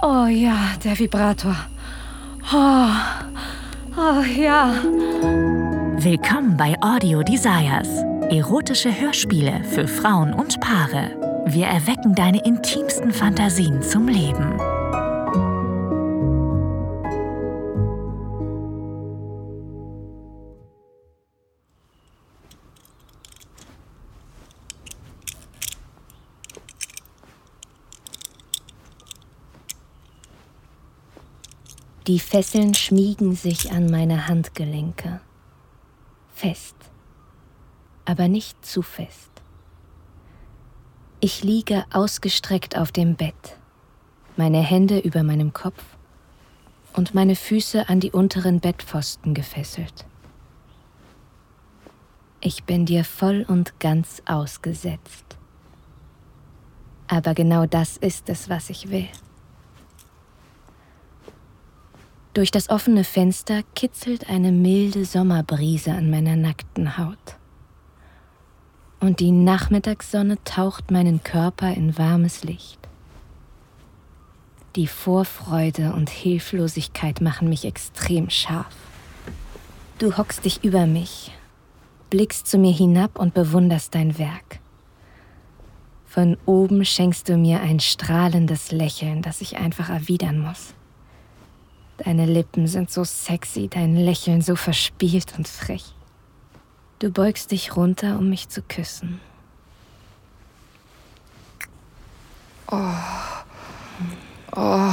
Oh ja, der Vibrator. Oh, oh ja. Willkommen bei Audio Desires. Erotische Hörspiele für Frauen und Paare. Wir erwecken deine intimsten Fantasien zum Leben. Die Fesseln schmiegen sich an meine Handgelenke. Fest, aber nicht zu fest. Ich liege ausgestreckt auf dem Bett, meine Hände über meinem Kopf und meine Füße an die unteren Bettpfosten gefesselt. Ich bin dir voll und ganz ausgesetzt. Aber genau das ist es, was ich will. Durch das offene Fenster kitzelt eine milde Sommerbrise an meiner nackten Haut. Und die Nachmittagssonne taucht meinen Körper in warmes Licht. Die Vorfreude und Hilflosigkeit machen mich extrem scharf. Du hockst dich über mich, blickst zu mir hinab und bewunderst dein Werk. Von oben schenkst du mir ein strahlendes Lächeln, das ich einfach erwidern muss. Deine Lippen sind so sexy, dein Lächeln so verspielt und frech. Du beugst dich runter, um mich zu küssen. Oh. Oh.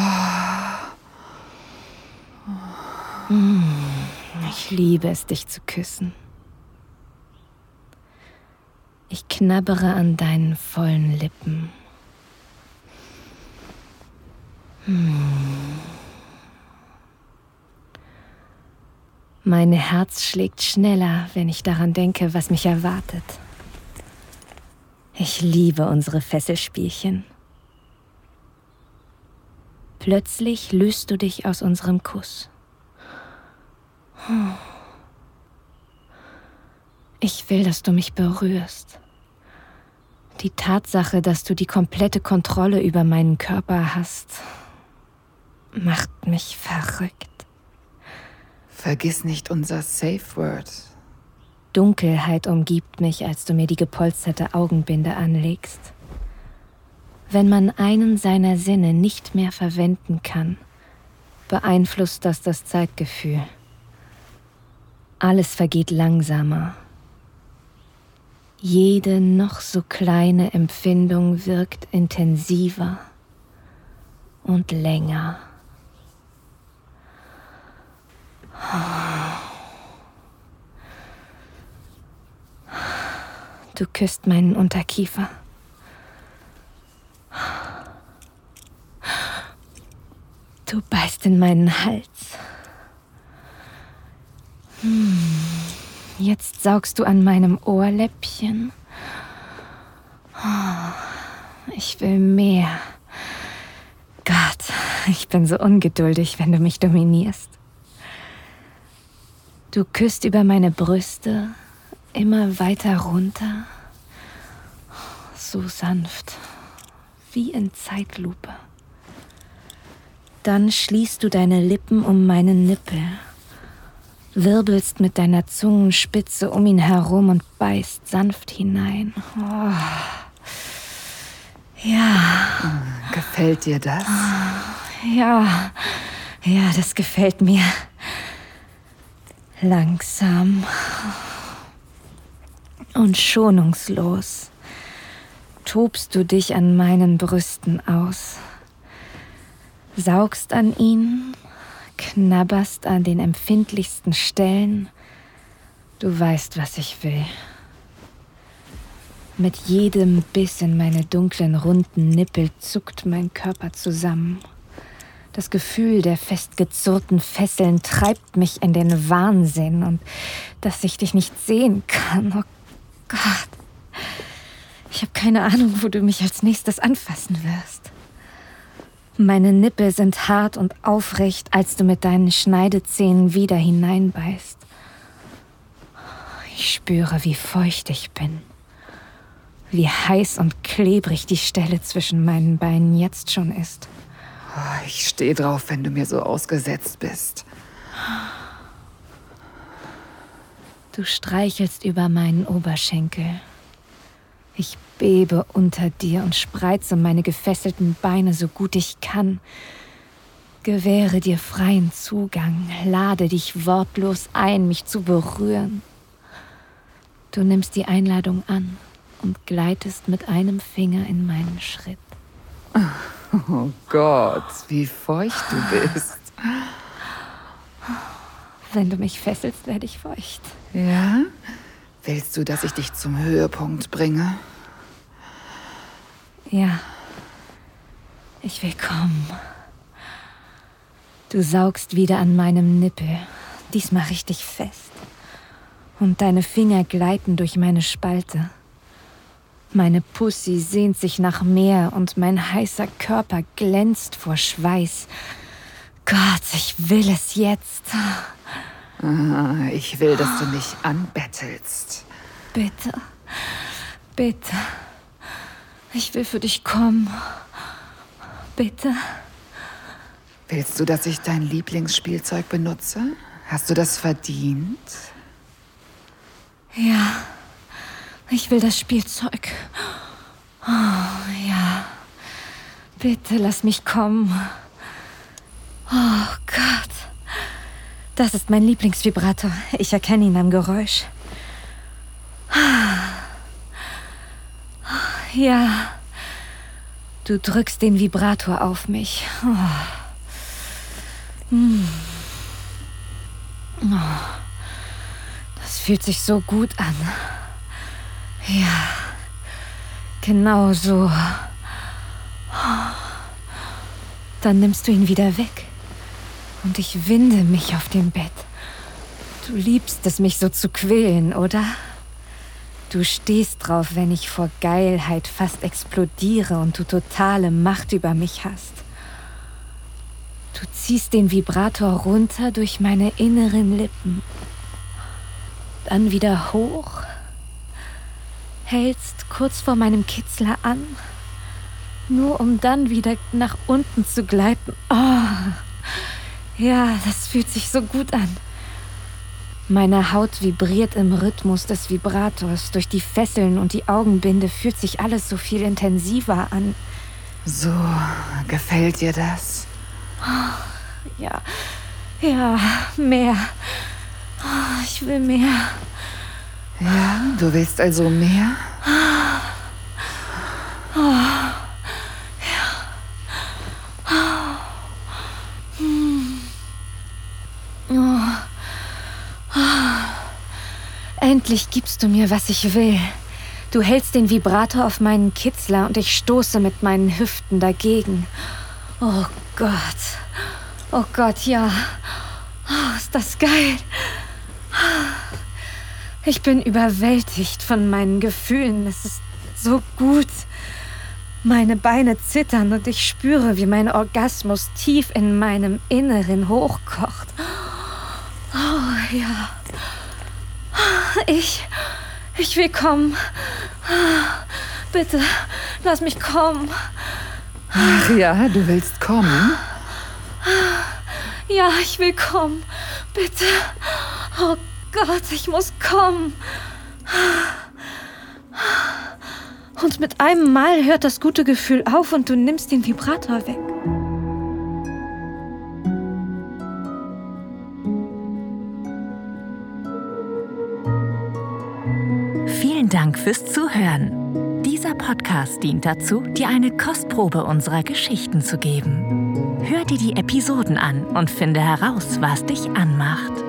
Ich liebe es, dich zu küssen. Ich knabbere an deinen vollen Lippen. Hm. Mein Herz schlägt schneller, wenn ich daran denke, was mich erwartet. Ich liebe unsere Fesselspielchen. Plötzlich löst du dich aus unserem Kuss. Ich will, dass du mich berührst. Die Tatsache, dass du die komplette Kontrolle über meinen Körper hast, macht mich verrückt. Vergiss nicht unser Safe Word. Dunkelheit umgibt mich, als du mir die gepolsterte Augenbinde anlegst. Wenn man einen seiner Sinne nicht mehr verwenden kann, beeinflusst das das Zeitgefühl. Alles vergeht langsamer. Jede noch so kleine Empfindung wirkt intensiver und länger. Du küsst meinen Unterkiefer. Du beißt in meinen Hals. Hm. Jetzt saugst du an meinem Ohrläppchen. Ich will mehr. Gott, ich bin so ungeduldig, wenn du mich dominierst. Du küsst über meine Brüste, immer weiter runter, so sanft, wie in Zeitlupe. Dann schließt du deine Lippen um meinen Nippel, wirbelst mit deiner Zungenspitze um ihn herum und beißt sanft hinein. Oh. Ja. Gefällt dir das? Ja, ja, das gefällt mir. Langsam und schonungslos tobst du dich an meinen Brüsten aus, saugst an ihnen, knabberst an den empfindlichsten Stellen. Du weißt, was ich will. Mit jedem Biss in meine dunklen, runden Nippel zuckt mein Körper zusammen. Das Gefühl der festgezurrten Fesseln treibt mich in den Wahnsinn und dass ich dich nicht sehen kann. Oh Gott. Ich habe keine Ahnung, wo du mich als nächstes anfassen wirst. Meine Nippel sind hart und aufrecht, als du mit deinen Schneidezähnen wieder hineinbeißt. Ich spüre, wie feucht ich bin, wie heiß und klebrig die Stelle zwischen meinen Beinen jetzt schon ist. Oh, ich stehe drauf, wenn du mir so ausgesetzt bist. Du streichelst über meinen Oberschenkel. Ich bebe unter dir und spreize meine gefesselten Beine so gut ich kann. Gewähre dir freien Zugang, lade dich wortlos ein, mich zu berühren. Du nimmst die Einladung an und gleitest mit einem Finger in meinen Schritt. Oh Gott, wie feucht du bist. Wenn du mich fesselst, werde ich feucht. Ja? Willst du, dass ich dich zum Höhepunkt bringe? Ja. Ich will kommen. Du saugst wieder an meinem Nippel, diesmal richtig fest. Und deine Finger gleiten durch meine Spalte. Meine Pussy sehnt sich nach mehr und mein heißer Körper glänzt vor Schweiß. Gott, ich will es jetzt. Ah, ich will, dass du mich anbettelst. Bitte, bitte. Ich will für dich kommen. Bitte. Willst du, dass ich dein Lieblingsspielzeug benutze? Hast du das verdient? Ja. Ich will das Spielzeug. Oh, ja. Bitte lass mich kommen. Oh Gott. Das ist mein Lieblingsvibrator. Ich erkenne ihn am Geräusch. Ja. Du drückst den Vibrator auf mich. Oh. Hm. Oh. Das fühlt sich so gut an. Ja, genau so. Dann nimmst du ihn wieder weg. Und ich winde mich auf dem Bett. Du liebst es, mich so zu quälen, oder? Du stehst drauf, wenn ich vor Geilheit fast explodiere und du totale Macht über mich hast. Du ziehst den Vibrator runter durch meine inneren Lippen. Dann wieder hoch hältst kurz vor meinem Kitzler an, nur um dann wieder nach unten zu gleiten. Oh, ja, das fühlt sich so gut an. Meine Haut vibriert im Rhythmus des Vibrators. Durch die Fesseln und die Augenbinde fühlt sich alles so viel intensiver an. So, gefällt dir das? Ja, ja, mehr. Oh, ich will mehr. Ja, du willst also mehr? Endlich gibst du mir, was ich will. Du hältst den Vibrator auf meinen Kitzler und ich stoße mit meinen Hüften dagegen. Oh Gott. Oh Gott, ja. Oh, ist das geil. Ich bin überwältigt von meinen Gefühlen. Es ist so gut. Meine Beine zittern und ich spüre, wie mein Orgasmus tief in meinem Inneren hochkocht. Oh ja. Ich. Ich will kommen. Bitte, lass mich kommen. Ach ja, du willst kommen? Ja, ich will kommen. Bitte. Oh Gott, ich muss kommen. Und mit einem Mal hört das gute Gefühl auf und du nimmst den Vibrator weg. Vielen Dank fürs Zuhören. Dieser Podcast dient dazu, dir eine Kostprobe unserer Geschichten zu geben. Hör dir die Episoden an und finde heraus, was dich anmacht.